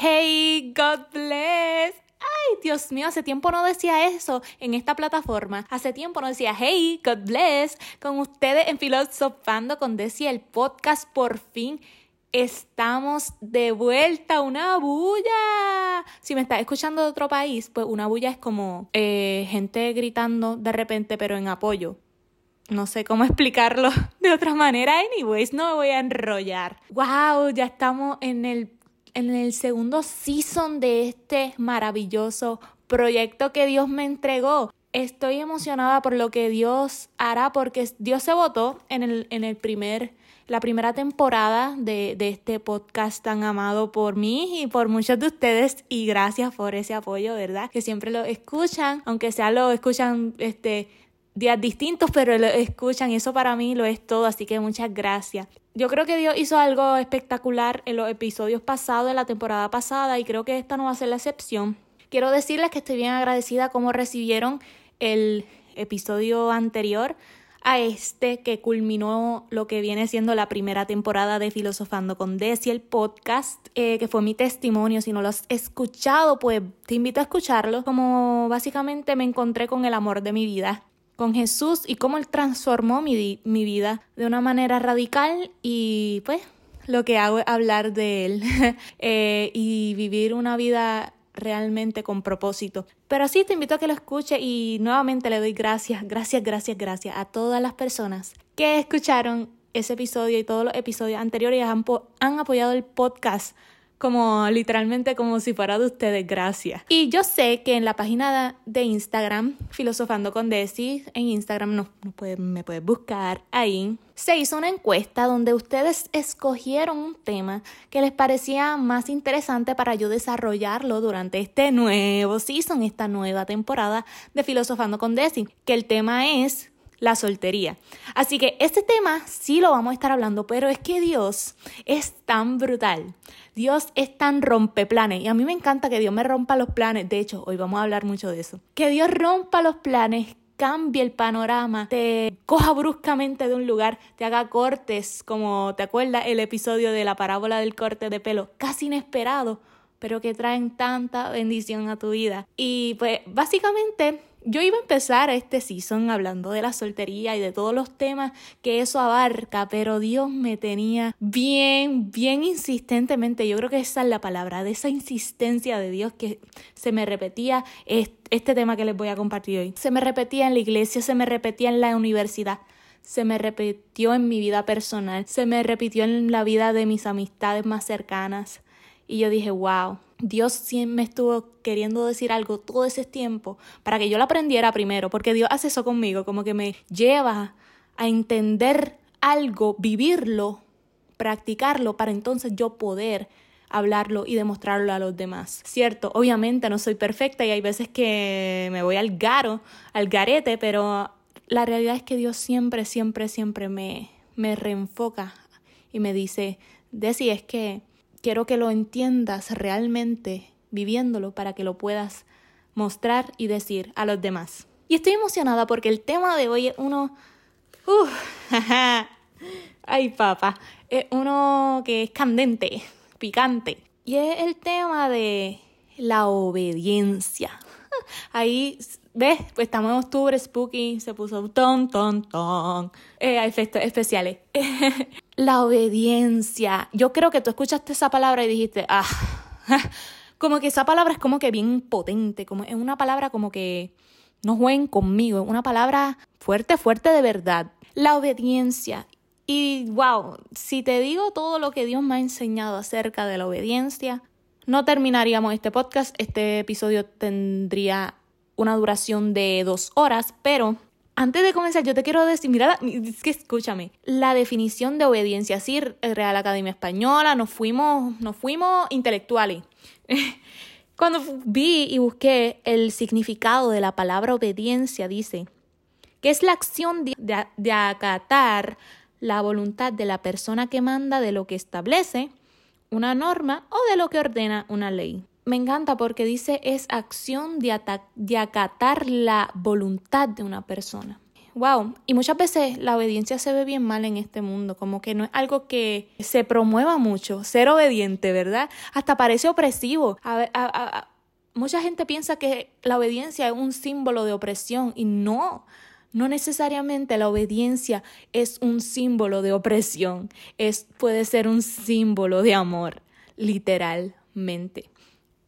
Hey, God bless. Ay, Dios mío, hace tiempo no decía eso en esta plataforma. Hace tiempo no decía, hey, God bless, con ustedes en Filosofando con Desi, el podcast por fin. Estamos de vuelta, una bulla. Si me estás escuchando de otro país, pues una bulla es como eh, gente gritando de repente, pero en apoyo. No sé cómo explicarlo de otra manera. Anyways, no me voy a enrollar. ¡Wow! Ya estamos en el en el segundo season de este maravilloso proyecto que Dios me entregó. Estoy emocionada por lo que Dios hará porque Dios se votó en el, en el primer, la primera temporada de, de este podcast tan amado por mí y por muchos de ustedes y gracias por ese apoyo, ¿verdad? Que siempre lo escuchan, aunque sea lo escuchan este días distintos, pero lo escuchan y eso para mí lo es todo, así que muchas gracias. Yo creo que Dios hizo algo espectacular en los episodios pasados, de la temporada pasada, y creo que esta no va a ser la excepción. Quiero decirles que estoy bien agradecida cómo recibieron el episodio anterior a este que culminó lo que viene siendo la primera temporada de Filosofando con Desi, el podcast, eh, que fue mi testimonio. Si no lo has escuchado, pues te invito a escucharlo. Como básicamente me encontré con el amor de mi vida con Jesús y cómo Él transformó mi, mi vida de una manera radical y pues lo que hago es hablar de Él eh, y vivir una vida realmente con propósito. Pero sí, te invito a que lo escuche y nuevamente le doy gracias, gracias, gracias, gracias a todas las personas que escucharon ese episodio y todos los episodios anteriores han, han apoyado el podcast como literalmente como si fuera de ustedes, gracias. Y yo sé que en la página de Instagram, Filosofando con Desi, en Instagram no, me puedes buscar ahí, se hizo una encuesta donde ustedes escogieron un tema que les parecía más interesante para yo desarrollarlo durante este nuevo season, esta nueva temporada de Filosofando con Desi, que el tema es la soltería. Así que este tema sí lo vamos a estar hablando, pero es que Dios es tan brutal. Dios es tan rompeplanes. Y a mí me encanta que Dios me rompa los planes. De hecho, hoy vamos a hablar mucho de eso. Que Dios rompa los planes, cambie el panorama, te coja bruscamente de un lugar, te haga cortes, como te acuerdas el episodio de la parábola del corte de pelo, casi inesperado, pero que traen tanta bendición a tu vida. Y pues básicamente yo iba a empezar este season hablando de la soltería y de todos los temas que eso abarca, pero Dios me tenía bien, bien insistentemente, yo creo que esa es la palabra, de esa insistencia de Dios que se me repetía este tema que les voy a compartir hoy. Se me repetía en la iglesia, se me repetía en la universidad se me repitió en mi vida personal, se me repitió en la vida de mis amistades más cercanas. Y yo dije, wow, Dios siempre me estuvo queriendo decir algo todo ese tiempo para que yo lo aprendiera primero, porque Dios hace eso conmigo, como que me lleva a entender algo, vivirlo, practicarlo, para entonces yo poder hablarlo y demostrarlo a los demás. Cierto, obviamente no soy perfecta y hay veces que me voy al garo, al garete, pero la realidad es que Dios siempre, siempre, siempre me, me reenfoca y me dice, Desi, es que quiero que lo entiendas realmente viviéndolo para que lo puedas mostrar y decir a los demás. Y estoy emocionada porque el tema de hoy es uno... Uf, ay papá, es uno que es candente, picante. Y es el tema de la obediencia. Ahí, ¿ves? Pues estamos en octubre, spooky, se puso ton, ton, ton. Eh, efectos especiales. la obediencia. Yo creo que tú escuchaste esa palabra y dijiste, ah, como que esa palabra es como que bien potente, como es una palabra como que no jueguen conmigo, es una palabra fuerte, fuerte de verdad. La obediencia. Y wow, si te digo todo lo que Dios me ha enseñado acerca de la obediencia, no terminaríamos este podcast. Este episodio tendría una duración de dos horas, pero antes de comenzar, yo te quiero decir, mira, es que escúchame, la definición de obediencia, sí, Real Academia Española, nos fuimos, nos fuimos intelectuales. Cuando vi y busqué el significado de la palabra obediencia, dice que es la acción de acatar la voluntad de la persona que manda de lo que establece una norma o de lo que ordena una ley me encanta porque dice es acción de, acatar la voluntad de una persona. wow. Y muchas veces la obediencia se ve bien mal en este mundo, como que no es algo que se promueva mucho, ser obediente, ¿verdad? Hasta parece opresivo. mucha gente piensa que la obediencia es un símbolo de opresión y no. No necesariamente la obediencia es un símbolo de opresión, es, puede ser un símbolo de amor, literalmente.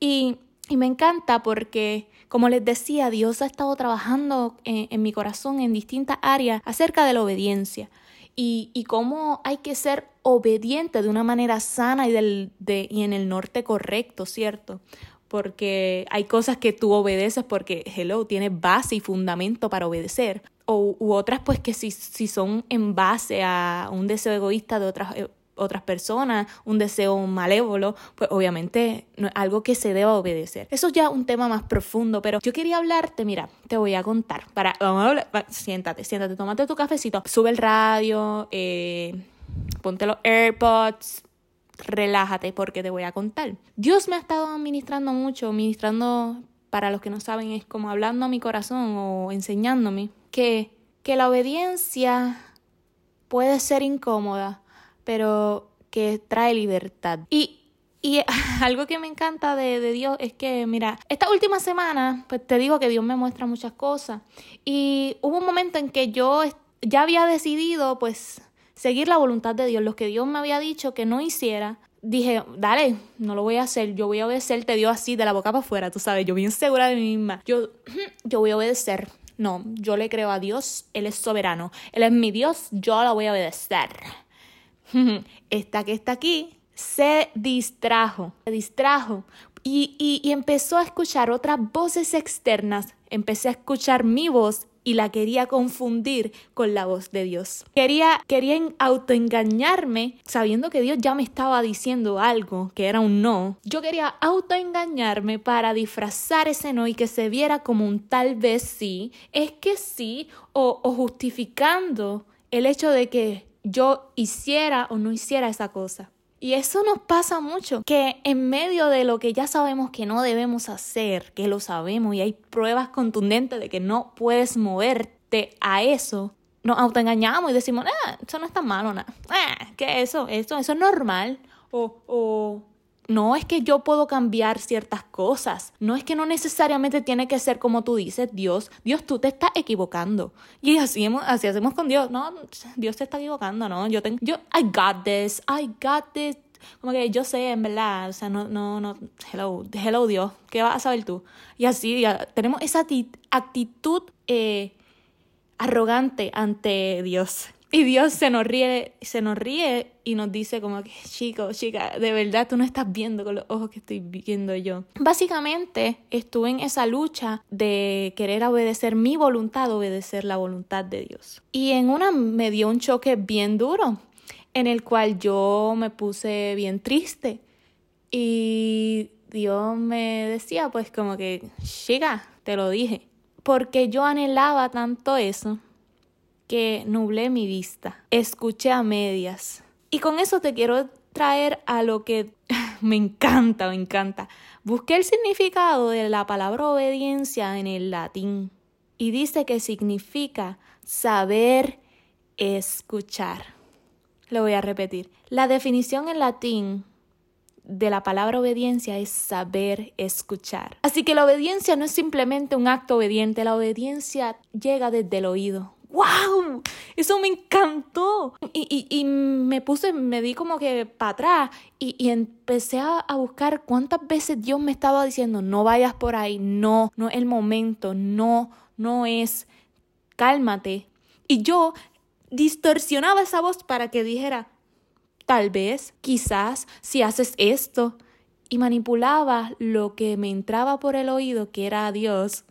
Y, me encanta porque como les decía, Dios ha estado trabajando en, mi corazón en distintas áreas acerca de la obediencia y, y, cómo hay que ser obediente de una manera sana y, del, de, y en el norte correcto, ¿cierto? Porque hay cosas que tú obedeces porque, hello, tienes base y fundamento para obedecer. O, u otras pues que si, si son en base a un deseo egoísta de otras eh, otras personas, un deseo malévolo, pues obviamente no es algo que se deba obedecer. Eso es ya un tema más profundo, pero yo quería hablarte, mira, te voy a contar. Para, vamos a hablar, siéntate, siéntate, tómate tu cafecito, sube el radio, eh, ponte los AirPods, relájate porque te voy a contar. Dios me ha estado administrando mucho, ministrando, para los que no saben, es como hablando a mi corazón o enseñándome que, que la obediencia puede ser incómoda, pero que trae libertad. Y, y algo que me encanta de, de, Dios es que, mira, esta última semana, pues te digo que Dios me muestra muchas cosas. Y hubo un momento en que yo ya había decidido, pues, seguir la voluntad de Dios, lo que Dios me había dicho que no hiciera. Dije, dale, no lo voy a hacer, yo voy a obedecer, te dio así de la boca para afuera, tú sabes, yo bien segura de mí misma. Yo, yo voy a obedecer. No, yo le creo a Dios, Él es soberano, Él es mi Dios, yo la voy a obedecer. esta que está aquí se distrajo, se distrajo y, y, empezó a escuchar otras voces externas. Empecé a escuchar mi voz y la quería confundir con la voz de Dios. Quería, quería autoengañarme sabiendo que Dios ya me estaba diciendo algo que era un no. Yo quería autoengañarme para disfrazar ese no y que se viera como un tal vez sí, es que sí, o, o justificando el hecho de que yo hiciera o no hiciera esa cosa. Y eso nos pasa mucho, que en medio de lo que ya sabemos que no debemos hacer, que lo sabemos y hay pruebas contundentes de que no puedes moverte a eso, nos autoengañamos y decimos, ah, eso no está malo, nada. Ah, ¿qué eso? Eso, eso es normal. O, o no es que yo puedo cambiar ciertas cosas, no es que no necesariamente tiene que ser como tú dices, Dios, Dios tú te estás equivocando. Y así, así hacemos con Dios, no, Dios te está equivocando, ¿no? Yo tengo, yo, I got this, I got this. Como que yo sé, en verdad, o sea, no, no, no, hello, hello Dios, ¿qué vas a saber tú? Y así, ya, tenemos esa actitud eh, arrogante ante Dios. Y Dios se nos ríe, se nos ríe y nos dice como que, chico, chica, de verdad tú no estás viendo con los ojos que estoy viendo yo. Básicamente estuve en esa lucha de querer obedecer mi voluntad, obedecer la voluntad de Dios. Y en una me dio un choque bien duro, en el cual yo me puse bien triste. Y Dios me decía pues como que, chica, te lo dije. Porque yo anhelaba tanto eso que nublé mi vista, escuché a medias. Y con eso te quiero traer a lo que me encanta, me encanta. Busqué el significado de la palabra obediencia en el latín y dice que significa saber escuchar. Lo voy a repetir. La definición en latín de la palabra obediencia es saber escuchar. Así que la obediencia no es simplemente un acto obediente, la obediencia llega desde el oído, ¡Wow! Eso me encantó. Y, y, y me puse, me di como que para atrás y, y empecé a, a, buscar cuántas veces Dios me estaba diciendo, no vayas por ahí, no, no es el momento, no, no es, cálmate. Y yo distorsionaba esa voz para que dijera, tal vez, quizás, si haces esto. Y manipulaba lo que me entraba por el oído, que era Dios,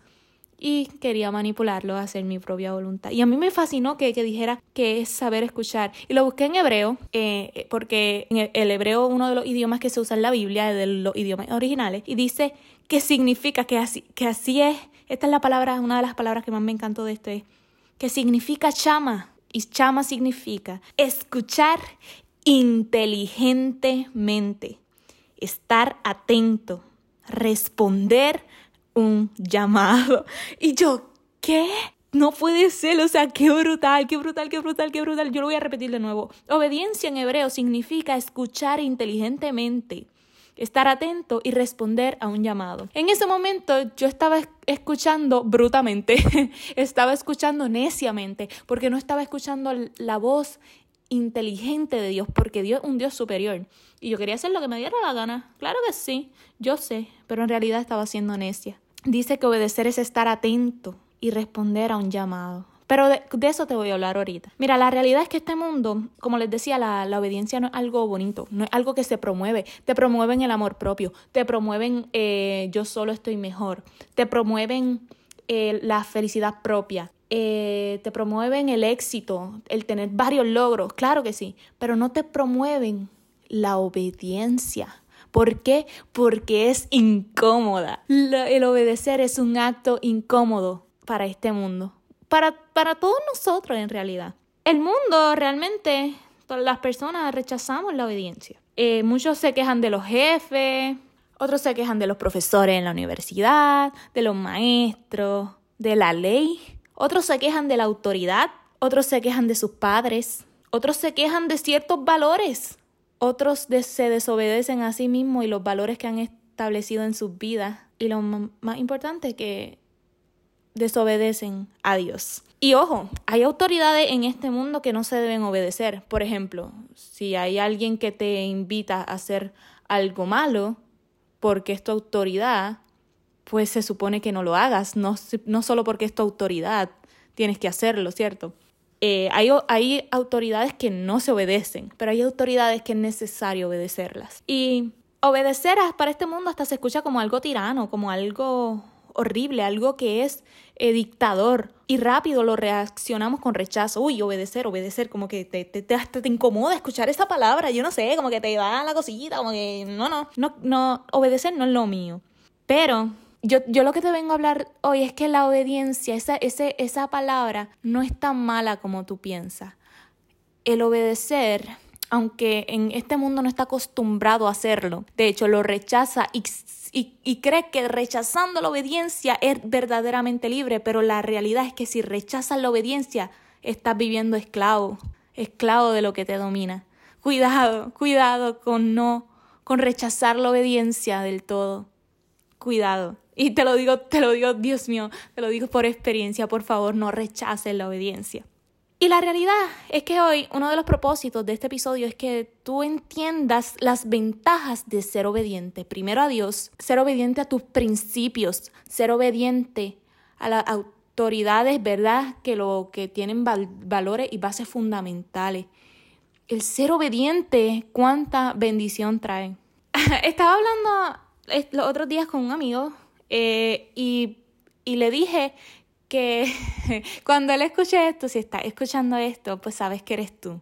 y quería manipularlo hacer mi propia voluntad. Y a mí me fascinó que, dijera que es saber escuchar. Y lo busqué en hebreo, eh, porque en el, hebreo uno de los idiomas que se usa en la Biblia de los idiomas originales, y dice que significa que así, que así es. Esta es la palabra, una de las palabras que más me encantó de esto, que significa chama. Y chama significa escuchar inteligentemente, estar atento, responder un llamado. Y yo, ¿qué? no puede ser, o sea, qué brutal, qué brutal, qué brutal, qué brutal. Yo lo voy a repetir de nuevo. Obediencia en hebreo significa escuchar inteligentemente, estar atento y responder a un llamado. En ese momento yo estaba escuchando brutamente, estaba escuchando neciamente, porque no estaba escuchando la voz inteligente de Dios, porque Dios es un Dios superior. Y yo quería hacer lo que me diera la gana. Claro que sí, yo sé, pero en realidad estaba siendo necia. Dice que obedecer es estar atento y responder a un llamado. Pero de, eso te voy a hablar ahorita. Mira, la realidad es que este mundo, como les decía, la, obediencia no es algo bonito, no es algo que se promueve. Te promueven el amor propio, te promueven eh, yo solo estoy mejor, te promueven eh, la felicidad propia, eh, te promueven el éxito, el tener varios logros, claro que sí, pero no te promueven la obediencia. ¿Por qué? Porque es incómoda. el obedecer es un acto incómodo para este mundo, para, para todos nosotros en realidad. El mundo realmente, todas las personas rechazamos la obediencia. Eh, muchos se quejan de los jefes, otros se quejan de los profesores en la universidad, de los maestros, de la ley. Otros se quejan de la autoridad, otros se quejan de sus padres, otros se quejan de ciertos valores, otros se desobedecen a sí mismos y los valores que han establecido en sus vidas. Y lo más importante que desobedecen a Dios. Y ojo, hay autoridades en este mundo que no se deben obedecer. Por ejemplo, si hay alguien que te invita a hacer algo malo porque es tu autoridad, pues se supone que no lo hagas, no, no solo porque es tu autoridad, tienes que hacerlo, ¿cierto? Eh, hay, hay autoridades que no se obedecen, pero hay autoridades que es necesario obedecerlas. Y obedecer para este mundo hasta se escucha como algo tirano, como algo horrible, algo que es eh, dictador. Y rápido lo reaccionamos con rechazo. Uy, obedecer, obedecer, como que te, te, te, te incomoda escuchar esa palabra. Yo no sé, como que te da la cosita, como que no, no, no, no, obedecer no es lo mío. Pero yo, yo lo que te vengo a hablar hoy es que la obediencia, esa, ese, esa palabra, no es tan mala como tú piensas. El obedecer aunque en este mundo no está acostumbrado a hacerlo. De hecho, lo rechaza y, y, cree que rechazando la obediencia es verdaderamente libre, pero la realidad es que si rechazas la obediencia, estás viviendo esclavo, esclavo de lo que te domina. Cuidado, cuidado con no, con rechazar la obediencia del todo. Cuidado. Y te lo digo, te lo digo, Dios mío, te lo digo por experiencia, por favor, no rechaces la obediencia. Y la realidad es que hoy uno de los propósitos de este episodio es que tú entiendas las ventajas de ser obediente. Primero a Dios, ser obediente a tus principios, ser obediente a las autoridades, ¿verdad? Que lo que tienen valores y bases fundamentales. El ser obediente, cuánta bendición trae. Estaba hablando los otros días con un amigo eh, y, y le dije que cuando él escuche esto, si está escuchando esto, pues sabes que eres tú.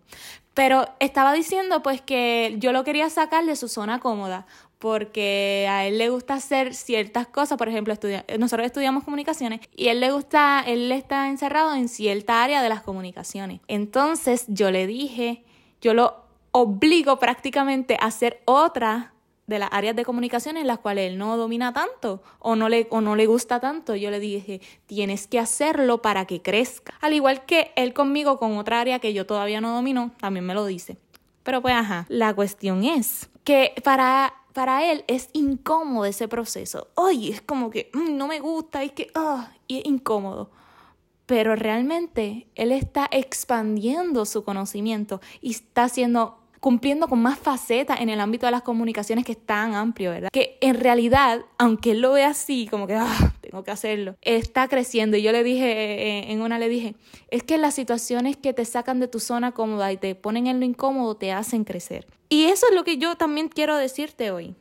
Pero estaba diciendo pues que yo lo quería sacar de su zona cómoda, porque a él le gusta hacer ciertas cosas, por ejemplo, nosotros estudiamos comunicaciones y él le gusta, él está encerrado en cierta área de las comunicaciones. Entonces yo le dije, yo lo obligo prácticamente a hacer otra de las áreas de comunicación en las cuales él no domina tanto o no, le, o no le gusta tanto, yo le dije, tienes que hacerlo para que crezca. Al igual que él conmigo con otra área que yo todavía no domino, también me lo dice. Pero pues ajá, la cuestión es que para, para él es incómodo ese proceso. Oye, es como que mm, no me gusta, es que, ah, y es incómodo pero realmente él está expandiendo su conocimiento y está haciendo cumpliendo con más facetas en el ámbito de las comunicaciones que es tan amplio, ¿verdad? Que en realidad, aunque él lo ve así, como que, ah, tengo que hacerlo, está creciendo. Y yo le dije, eh, en una le dije, es que las situaciones que te sacan de tu zona cómoda y te ponen en lo incómodo te hacen crecer. Y eso es lo que yo también quiero decirte hoy,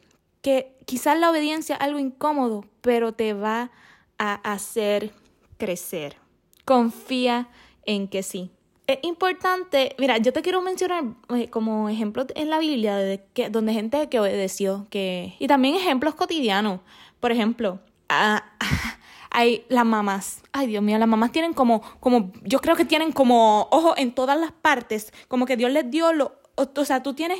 que quizás la obediencia es algo incómodo, pero te va a hacer crecer. Confía en que sí es importante, mira, yo te quiero mencionar eh, como ejemplos en la Biblia de que, donde gente que obedeció, que y también ejemplos cotidianos. Por ejemplo, hay las mamás. Ay, Dios mío, las mamás tienen como, como, yo creo que tienen como ojos en todas las partes, como que Dios les dio lo, o, sea, tú tienes,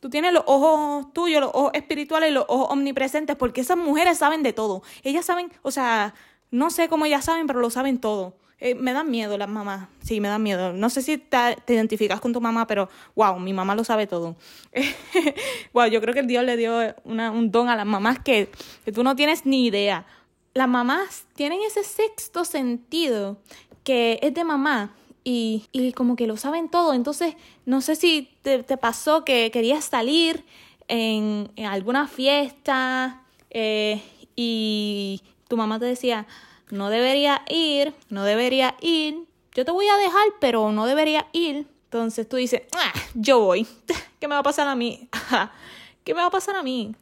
tú tienes los ojos tuyos, los ojos espirituales, los ojos omnipresentes, porque esas mujeres saben de todo. Ellas saben, o sea, no sé cómo ellas saben, pero lo saben todo Eh, me dan miedo las mamás. Sí, me dan miedo. No sé si te, identificas con tu mamá, pero wow, mi mamá lo sabe todo. wow, yo creo que el Dios le dio un don a las mamás que, que tú no tienes ni idea. Las mamás tienen ese sexto sentido que es de mamá y, y como que lo saben todo. Entonces, no sé si te, te pasó que querías salir en, en alguna fiesta eh, y tu mamá te decía, no debería ir, no debería ir, yo te voy a dejar, pero no debería ir. Entonces tú dices, ah, yo voy, ¿qué me va a pasar a mí? ¿Qué me va a pasar a mí?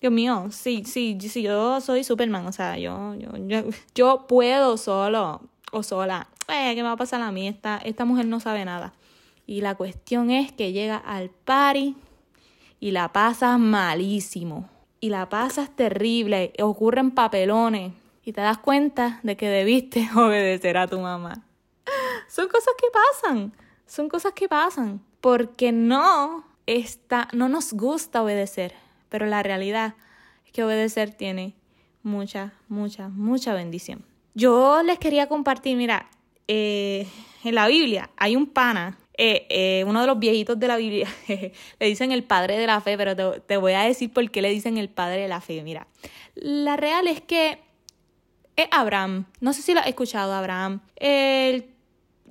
Dios mío, sí, sí, sí, yo soy Superman, o sea, yo, yo, yo, yo puedo solo o sola. Eh, ¿Qué me va a pasar a mí? Esta, esta mujer no sabe nada. Y la cuestión es que llega al party y la pasas malísimo. Y la pasas terrible, ocurren papelones y te das cuenta de que debiste obedecer a tu mamá. Son cosas que pasan, son cosas que pasan, porque no está, no nos gusta obedecer, pero la realidad es que obedecer tiene mucha, mucha, mucha bendición. Yo les quería compartir, mira, eh, en la Biblia hay un pana, eh, eh, uno de los viejitos de la Biblia, le dicen el padre de la fe, pero te, te, voy a decir por qué le dicen el padre de la fe. Mira, la real es que es Abraham. No sé si lo has escuchado, Abraham. El,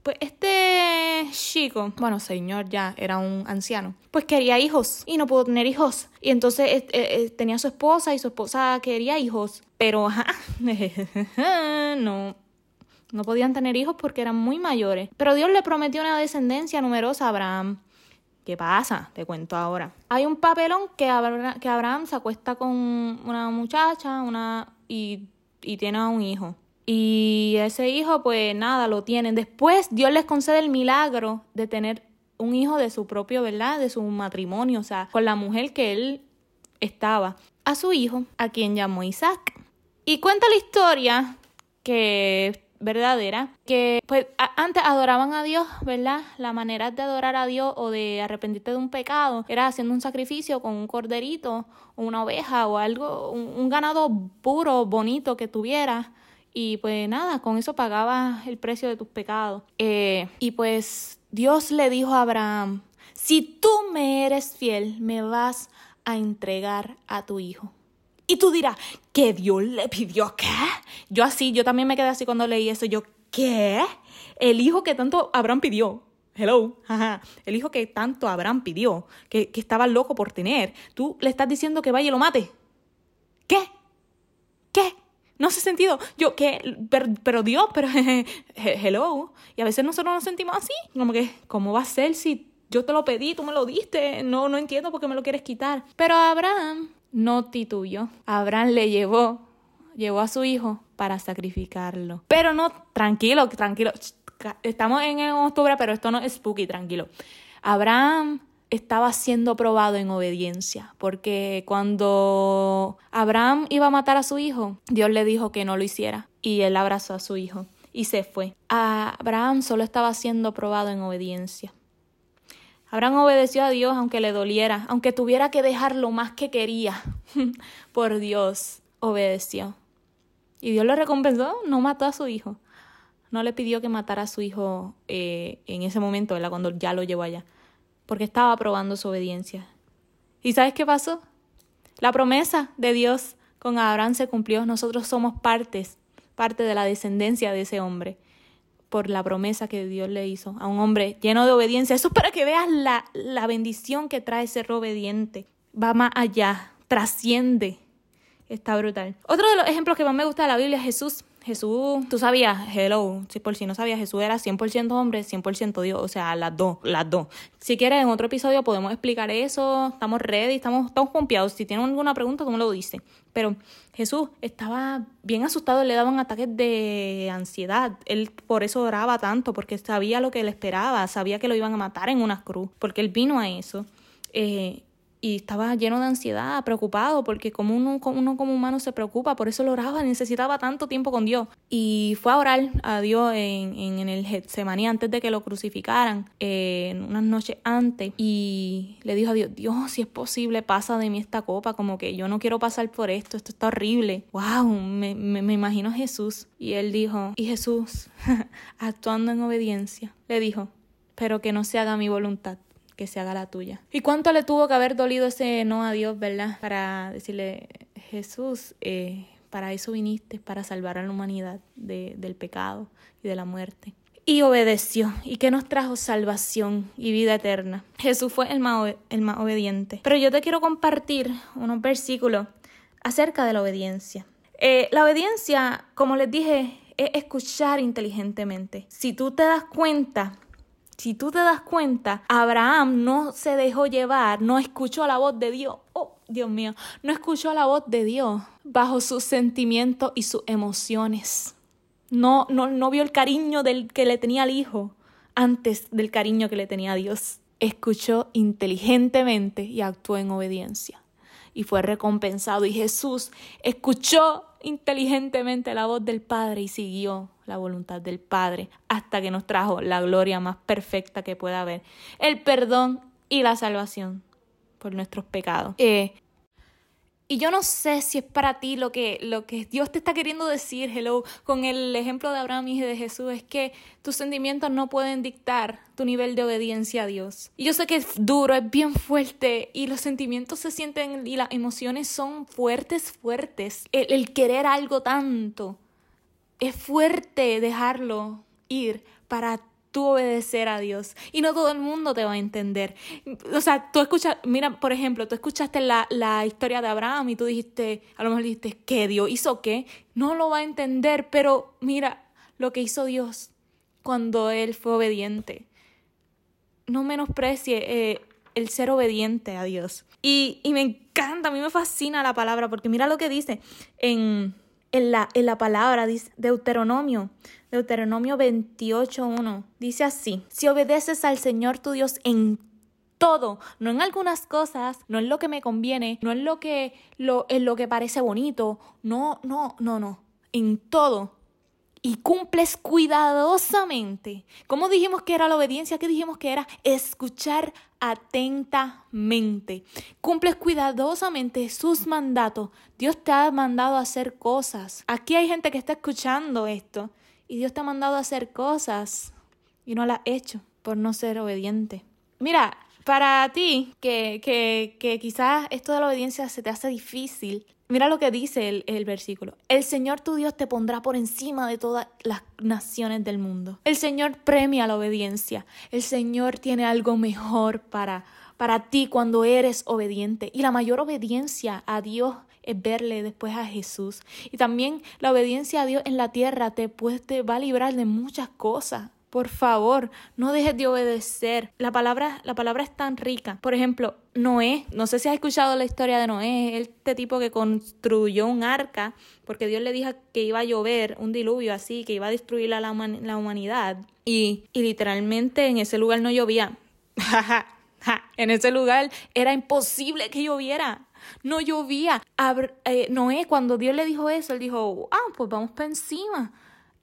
pues este chico, bueno, señor ya era un anciano, pues quería hijos y no pudo tener hijos. Y entonces eh, eh, tenía su esposa y su esposa quería hijos, pero no, no podían tener hijos porque eran muy mayores. Pero Dios le prometió una descendencia numerosa a Abraham. ¿Qué pasa? Te cuento ahora. Hay un papelón que Abraham, que Abraham se acuesta con una muchacha una, y y tiene un hijo. Y ese hijo, pues nada, lo tienen. Después Dios les concede el milagro de tener un hijo de su propio, ¿verdad? De su matrimonio, o sea, con la mujer que él estaba. A su hijo, a quien llamó Isaac. Y cuenta la historia que verdadera, que pues antes adoraban a Dios, ¿verdad? La manera de adorar a Dios o de arrepentirte de un pecado era haciendo un sacrificio con un corderito una oveja o algo, un, ganado puro, bonito que tuvieras. Y pues nada, con eso pagabas el precio de tus pecados. Eh, y pues Dios le dijo a Abraham, si tú me eres fiel, me vas a entregar a tu hijo. Y tú dirás, ¿que Dios le pidió qué? Yo así, yo también me quedé así cuando leí eso. Yo, ¿qué? El hijo que tanto Abraham pidió. Hello. El hijo que tanto Abraham pidió, que, que estaba loco por tener. Tú le estás diciendo que vaya y lo mate. ¿Qué? ¿Qué? No hace sentido. Yo, ¿qué? Pero, pero Dios, pero hello. Y a veces nosotros nos sentimos así. Como que, ¿cómo va a ser si yo te lo pedí, tú me lo diste? No, no entiendo por qué me lo quieres quitar. Pero Abraham no tituyó. Abraham le llevó, llevó a su hijo para sacrificarlo. Pero no, tranquilo, tranquilo. Estamos en octubre, pero esto no es spooky, tranquilo. Abraham estaba siendo probado en obediencia, porque cuando Abraham iba a matar a su hijo, Dios le dijo que no lo hiciera y él abrazó a su hijo y se fue. Abraham solo estaba siendo probado en obediencia. Abraham obedeció a Dios aunque le doliera, aunque tuviera que dejar lo más que quería. Por Dios, obedeció. Y Dios lo recompensó, no mató a su hijo. No le pidió que matara a su hijo eh, en ese momento, cuando ya lo llevó allá, porque estaba probando su obediencia. ¿Y sabes qué pasó? La promesa de Dios con Abraham se cumplió. Nosotros somos partes, parte de la descendencia de ese hombre por la promesa que Dios le hizo a un hombre lleno de obediencia. Eso es para que veas la, la bendición que trae ser obediente. Va más allá, trasciende. Está brutal. Otro de los ejemplos que más me gusta de la Biblia es Jesús. Jesús, tú sabías, hello, si por si no sabías, Jesús era 100% hombre, 100% Dios, o sea, las dos, las dos. Si quieres, en otro episodio podemos explicar eso, estamos ready, estamos, estamos pompeados. Si tienen alguna pregunta, tú me lo dices. Pero Jesús estaba bien asustado, le daban ataques de ansiedad. Él por eso oraba tanto, porque sabía lo que le esperaba, sabía que lo iban a matar en una cruz, porque él vino a eso. Eh, y estaba lleno de ansiedad, preocupado, porque como uno, como humano se preocupa, por eso lo oraba, necesitaba tanto tiempo con Dios. Y fue a orar a Dios en, en, el Getsemaní antes de que lo crucificaran, eh, unas noches antes, y le dijo a Dios, Dios, si es posible, pasa de mí esta copa, como que yo no quiero pasar por esto, esto está horrible. ¡Wow! Me, me, me imagino a Jesús. Y él dijo, y Jesús, actuando en obediencia, le dijo, pero que no se haga mi voluntad, que se haga la tuya. ¿Y cuánto le tuvo que haber dolido ese no a Dios, verdad? Para decirle, Jesús, eh, para eso viniste, para salvar a la humanidad de, del pecado y de la muerte. Y obedeció, y que nos trajo salvación y vida eterna. Jesús fue el más, el más obediente. Pero yo te quiero compartir unos versículos acerca de la obediencia. Eh, la obediencia, como les dije, es escuchar inteligentemente. Si tú te das cuenta, si tú te das cuenta, Abraham no se dejó llevar, no escuchó la voz de Dios. Oh, Dios mío, no escuchó la voz de Dios bajo sus sentimientos y sus emociones. No, no, no vio el cariño del que le tenía al hijo antes del cariño que le tenía Dios. Escuchó inteligentemente y actuó en obediencia. Y fue recompensado. Y Jesús escuchó inteligentemente la voz del Padre y siguió la voluntad del Padre hasta que nos trajo la gloria más perfecta que pueda haber, el perdón y la salvación por nuestros pecados. Eh, y yo no sé si es para ti lo que, lo que Dios te está queriendo decir, hello, con el ejemplo de Abraham y de Jesús, es que tus sentimientos no pueden dictar tu nivel de obediencia a Dios. Y yo sé que es duro, es bien fuerte y los sentimientos se sienten y las emociones son fuertes, fuertes. El, el querer algo tanto, es fuerte dejarlo ir para tú obedecer a Dios. Y no todo el mundo te va a entender. O sea, tú escuchas, mira, por ejemplo, tú escuchaste la, la historia de Abraham y tú dijiste, a lo mejor dijiste, ¿qué Dios hizo qué? No lo va a entender, pero mira lo que hizo Dios cuando él fue obediente. No menosprecie eh, el ser obediente a Dios. Y, y me encanta, a mí me fascina la palabra, porque mira lo que dice en en la, en la palabra, dice Deuteronomio, Deuteronomio 28.1, dice así, si obedeces al Señor tu Dios en todo, no en algunas cosas, no en lo que me conviene, no en lo que, lo, en lo que parece bonito, no, no, no, no, en todo y cumples cuidadosamente. ¿Cómo dijimos que era la obediencia? ¿Qué dijimos que era? Escuchar atentamente. Cumples cuidadosamente sus mandatos. Dios te ha mandado a hacer cosas. Aquí hay gente que está escuchando esto y Dios te ha mandado a hacer cosas y no las ha hecho por no ser obediente. Mira, para ti, que, que, que quizás esto de la obediencia se te hace difícil, Mira lo que dice el, versículo. El Señor tu Dios te pondrá por encima de todas las naciones del mundo. El Señor premia la obediencia. El Señor tiene algo mejor para, para ti cuando eres obediente. Y la mayor obediencia a Dios es verle después a Jesús. Y también la obediencia a Dios en la tierra te, puede, te va a librar de muchas cosas. Por favor, no dejes de obedecer. La palabra, la palabra es tan rica. Por ejemplo, Noé, no sé si has escuchado la historia de Noé, este tipo que construyó un arca porque Dios le dijo que iba a llover, un diluvio así, que iba a destruir la, la humanidad. Y, y literalmente en ese lugar no llovía. en ese lugar era imposible que lloviera. No llovía. Eh, Noé, cuando Dios le dijo eso, él dijo, ah, pues vamos para encima.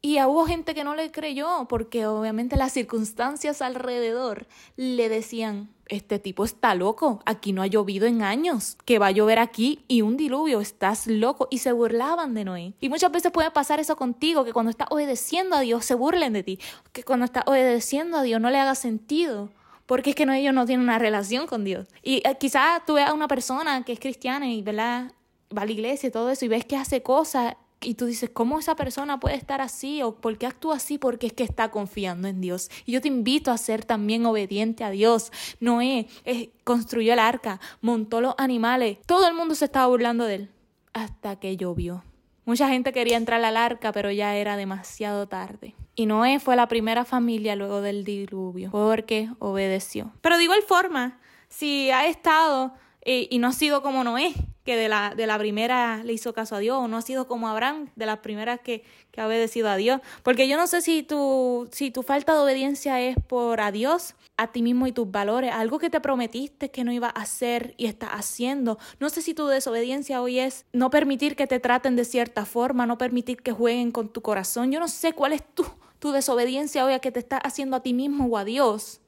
Y hubo gente que no le creyó porque obviamente las circunstancias alrededor le decían, este tipo está loco, aquí no ha llovido en años, que va a llover aquí y un diluvio, estás loco. Y se burlaban de Noé. Y muchas veces puede pasar eso contigo, que cuando estás obedeciendo a Dios se burlen de ti, que cuando estás obedeciendo a Dios no le haga sentido. Porque es que no, ellos no tienen una relación con Dios. Y eh, quizás tú veas a una persona que es cristiana y ¿verdad? va a la iglesia y todo eso y ves que hace cosas y tú dices, ¿cómo esa persona puede estar así? ¿O por qué actúa así? Porque es que está confiando en Dios. Y yo te invito a ser también obediente a Dios. Noé eh, construyó el arca, montó los animales. Todo el mundo se estaba burlando de él. Hasta que llovió. Mucha gente quería entrar al arca, pero ya era demasiado tarde. Y Noé fue la primera familia luego del diluvio, porque obedeció. Pero de igual forma, si ha estado eh, y no ha sido como Noé, que de la, de la primera le hizo caso a Dios, o no ha sido como Abraham, de las primeras que, que ha obedecido a Dios. Porque yo no sé si tu, si tu falta de obediencia es por a Dios, a ti mismo y tus valores, algo que te prometiste que no iba a hacer y estás haciendo. No sé si tu desobediencia hoy es no permitir que te traten de cierta forma, no permitir que jueguen con tu corazón. Yo no sé cuál es tu, tu desobediencia hoy a que te estás haciendo a ti mismo o a Dios.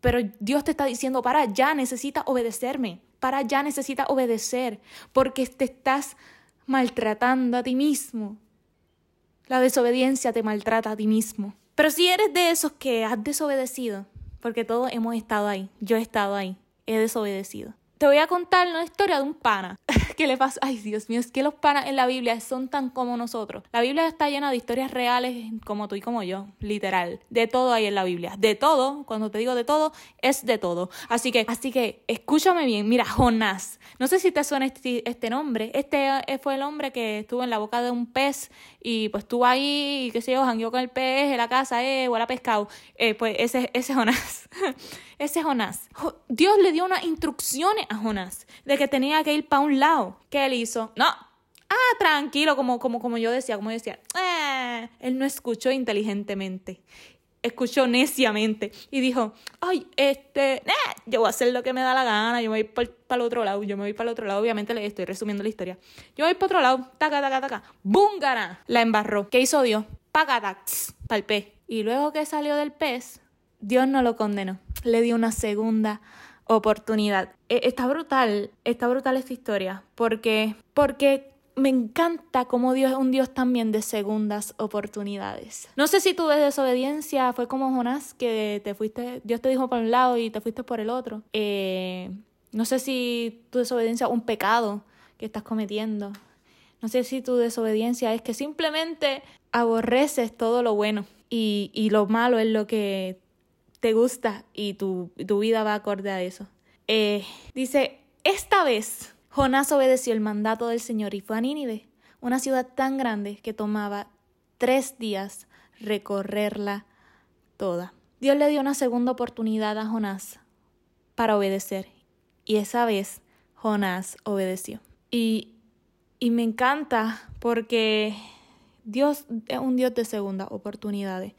Pero Dios te está diciendo, para, ya necesitas obedecerme para ya necesitas obedecer porque te estás maltratando a ti mismo. La desobediencia te maltrata a ti mismo. Pero si eres de esos que has desobedecido, porque todos hemos estado ahí, yo he estado ahí, he desobedecido. Te voy a contar una historia de un pana que le pasó. Ay, Dios mío, es que los panas en la Biblia son tan como nosotros. La Biblia está llena de historias reales como tú y como yo, literal. De todo hay en la Biblia. De todo, cuando te digo de todo, es de todo. Así que, así que, escúchame bien. Mira, Jonás. No sé si te suena este, este nombre. Este eh, fue el hombre que estuvo en la boca de un pez y pues estuvo ahí y qué sé yo, jangueó con el pez en la casa, eh, huele a pescado. Eh, pues ese, ese Jonás. ese Jonás. Dios le dio unas instrucciones a Jonás de que tenía que ir para un lado. ¿Qué él hizo? No. Ah, tranquilo, como, como, como yo decía, como yo decía. Eh, él no escuchó inteligentemente. Escuchó neciamente y dijo, ay, este, eh, yo voy a hacer lo que me da la gana, yo me voy para el otro lado, yo me voy para el otro lado, obviamente le estoy resumiendo la historia. Yo voy para otro lado, taca, taca, taca, búngara, la embarró. ¿Qué hizo Dios? Pagatax, pa'l pez. Y luego que salió del pez, Dios no lo condenó, le dio una segunda oportunidad. E, está brutal, está brutal esta historia, porque, porque me encanta cómo Dios es un Dios también de segundas oportunidades. No sé si tu desobediencia fue como Jonás, que te fuiste, Dios te dijo por un lado y te fuiste por el otro. Eh, no sé si tu desobediencia es un pecado que estás cometiendo. No sé si tu desobediencia es que simplemente aborreces todo lo bueno y, y lo malo es lo que te gusta y tu, tu vida va acorde a eso. Eh, dice, esta vez Jonás obedeció el mandato del Señor y fue a Nínive, una ciudad tan grande que tomaba tres días recorrerla toda. Dios le dio una segunda oportunidad a Jonás para obedecer y esa vez Jonás obedeció. Y, y me encanta porque Dios es un Dios de segunda oportunidades.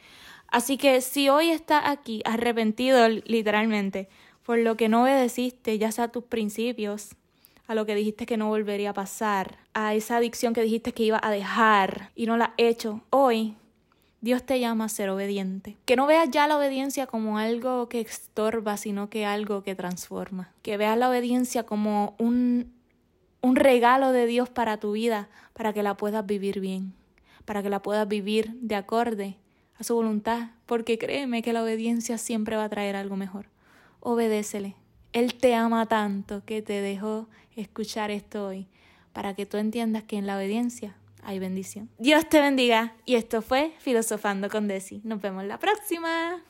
Así que si hoy estás aquí arrepentido literalmente por lo que no obedeciste, ya sea a tus principios, a lo que dijiste que no volvería a pasar, a esa adicción que dijiste que iba a dejar y no la has hecho, hoy Dios te llama a ser obediente. Que no veas ya la obediencia como algo que estorba, sino que algo que transforma. Que veas la obediencia como un, un regalo de Dios para tu vida, para que la puedas vivir bien, para que la puedas vivir de acorde a su voluntad, porque créeme que la obediencia siempre va a traer algo mejor. Obedécele. Él te ama tanto que te dejó escuchar esto hoy, para que tú entiendas que en la obediencia hay bendición. Dios te bendiga y esto fue Filosofando con Desi. Nos vemos la próxima.